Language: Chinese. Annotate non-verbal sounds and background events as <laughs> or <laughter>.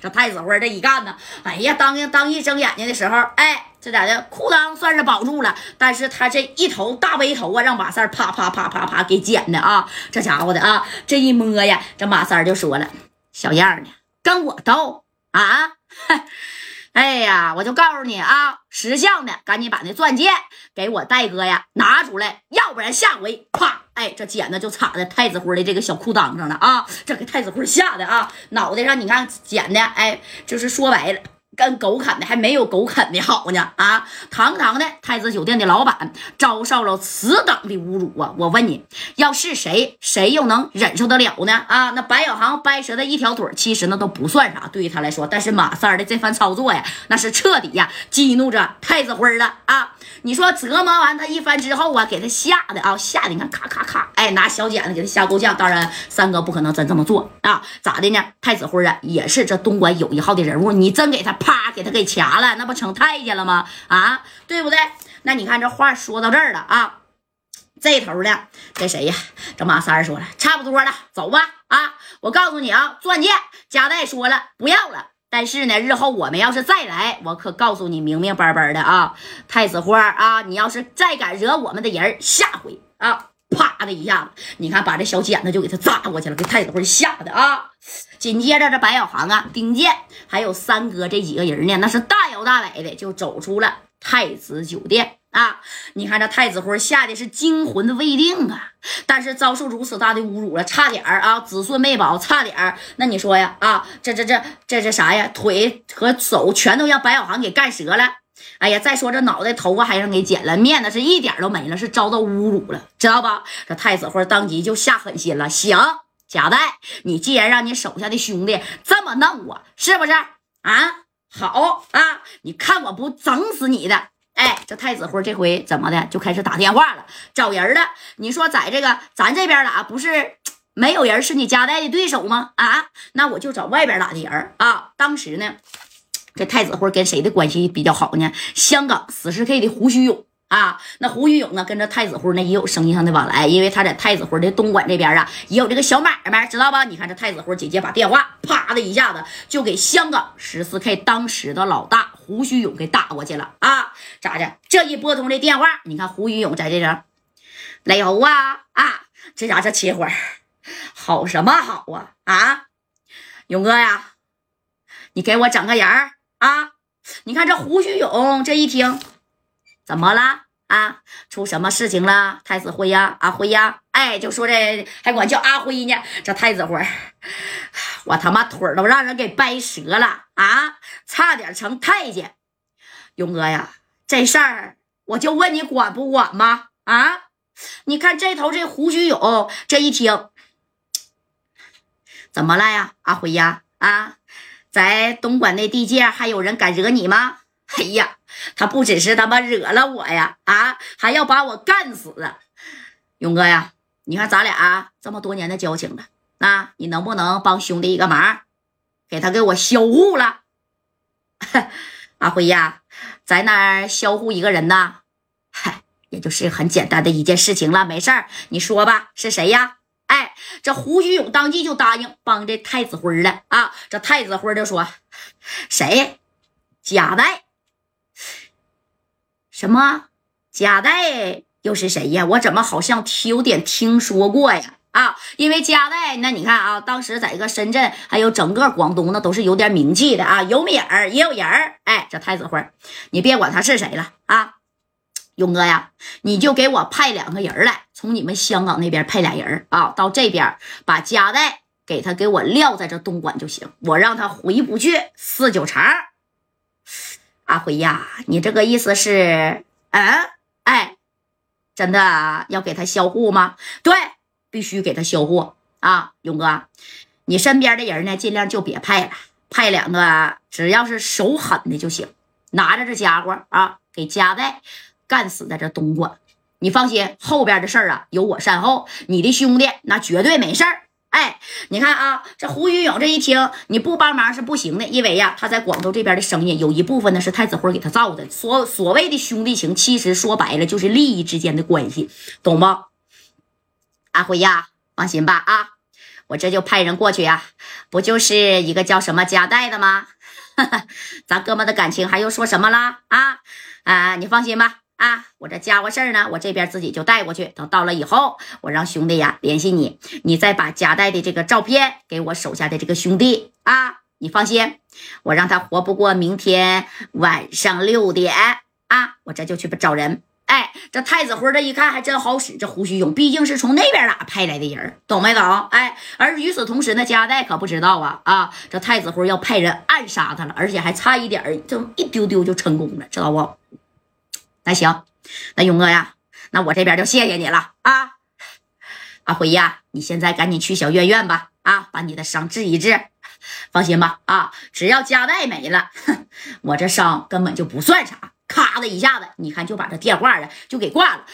这太子辉这一干呢，哎呀，当当一睁眼睛的时候，哎，这咋的？裤裆算是保住了，但是他这一头大背头啊，让马三啪啪啪啪啪给剪的啊！这家伙的啊，这一摸呀，这马三就说了：“小样的，跟我斗啊！” <laughs> 哎呀，我就告诉你啊，识相的赶紧把那钻戒给我戴哥呀拿出来，要不然下回啪，哎，这剪子就插在太子辉的这个小裤裆上了啊！这给太子辉吓的啊，脑袋上你看剪的，哎，就是说白了。跟狗啃的还没有狗啃的好呢啊！堂堂的太子酒店的老板遭受了此等的侮辱啊！我问你，要是谁，谁又能忍受得了呢？啊，那白小航掰折的一条腿，其实那都不算啥，对于他来说。但是马三的这番操作呀，那是彻底呀激怒着太子辉了啊！你说折磨完他一番之后啊，给他吓的啊，吓的你看咔咔咔，哎，拿小剪子给他吓够呛。当然，三哥不可能真这么做啊！咋的呢？太子辉啊，也是这东莞有一号的人物，你真给他。啪给他给掐了，那不成太监了吗？啊，对不对？那你看这话说到这儿了啊，这头的这谁呀？这马三说了，差不多了，走吧。啊，我告诉你啊，钻戒夹带说了不要了，但是呢，日后我们要是再来，我可告诉你明明白白的啊，太子花啊，你要是再敢惹我们的人，下回啊。啪的一下子，你看把这小剪子就给他扎过去了，给太子花吓的啊！紧接着这白小航啊、丁健还有三哥这几个人呢，那是大摇大摆的就走出了太子酒店啊！你看这太子辉吓得是惊魂未定啊，但是遭受如此大的侮辱了，差点啊子孙没保，差点那你说呀啊，这这这这这啥呀？腿和手全都让白小航给干折了。哎呀，再说这脑袋头发还让给剪了，面子是一点都没了，是遭到侮辱了，知道吧？这太子辉当即就下狠心了，行，贾代，你既然让你手下的兄弟这么弄我，是不是啊？好啊，你看我不整死你的！哎，这太子辉这回怎么的就开始打电话了，找人了。你说在这个咱这边俩不是没有人是你家代的对手吗？啊，那我就找外边打的人啊。当时呢。这太子辉跟谁的关系比较好呢？香港四十 K 的胡须勇啊，那胡须勇呢，跟着太子辉那也有生意上的往来，因为他在太子辉的东莞这边啊，也有这个小买卖，知道吧？你看这太子辉姐姐把电话啪的一下子就给香港十四 K 当时的老大胡须勇给打过去了啊！咋的？这一拨通这电话，你看胡须勇在这边，雷猴啊啊，这家这切花好什么好啊啊！勇哥呀，你给我整个人儿。啊！你看这胡须勇这一听，怎么了啊？出什么事情了？太子辉呀，阿辉呀，哎，就说这还管叫阿辉呢。这太子辉，<sighs> 我他妈腿都让人给掰折了啊！差点成太监。勇哥呀，这事儿我就问你管不管吗？啊！你看这头这胡须勇这一听，怎么了呀？阿辉呀，啊！在东莞那地界，还有人敢惹你吗？哎呀，他不只是他妈惹了我呀，啊，还要把我干死！勇哥呀，你看咱俩这么多年的交情了，那，你能不能帮兄弟一个忙，给他给我销户了？<laughs> 阿辉呀，在那儿销户一个人呢？嗨，也就是很简单的一件事情了，没事儿，你说吧，是谁呀？哎，这胡须勇当即就答应帮这太子辉了啊！这太子辉就说：“ <laughs> 谁？贾代？什么？贾代又是谁呀？我怎么好像有点听说过呀？啊，因为贾代，那你看啊，当时在一个深圳，还有整个广东，那都是有点名气的啊，有名儿也有人儿。哎，这太子辉，你别管他是谁了啊。”勇哥呀，你就给我派两个人来，从你们香港那边派俩人啊，到这边把夹带给他给我撂在这东莞就行，我让他回不去四九城。阿辉呀，你这个意思是，嗯，哎，真的要给他销户吗？对，必须给他销户啊，勇哥，你身边的人呢，尽量就别派了，派两个只要是手狠的就行，拿着这家伙啊，给夹带。干死在这东莞，你放心，后边的事儿啊有我善后，你的兄弟那绝对没事儿。哎，你看啊，这胡云勇这一听你不帮忙是不行的，因为呀他在广州这边的生意有一部分呢是太子辉给他造的。所所谓的兄弟情，其实说白了就是利益之间的关系，懂不？阿辉呀，放心吧啊，我这就派人过去呀，不就是一个叫什么加代的吗？<laughs> 咱哥们的感情还用说什么啦？啊啊，你放心吧。啊，我这家伙事儿呢，我这边自己就带过去。等到了以后，我让兄弟呀联系你，你再把夹带的这个照片给我手下的这个兄弟啊。你放心，我让他活不过明天晚上六点啊。我这就去找人。哎，这太子辉这一看还真好使，这胡须勇毕竟是从那边哪派来的人，懂没懂？哎，而与此同时呢，加代可不知道啊啊，这太子辉要派人暗杀他了，而且还差一点就一丢丢就成功了，知道不？那行，那勇哥呀，那我这边就谢谢你了啊！阿辉呀，你现在赶紧去小院院吧，啊，把你的伤治一治。放心吧，啊，只要家带没了，我这伤根本就不算啥。咔的一下子，你看就把这电话啊就给挂了。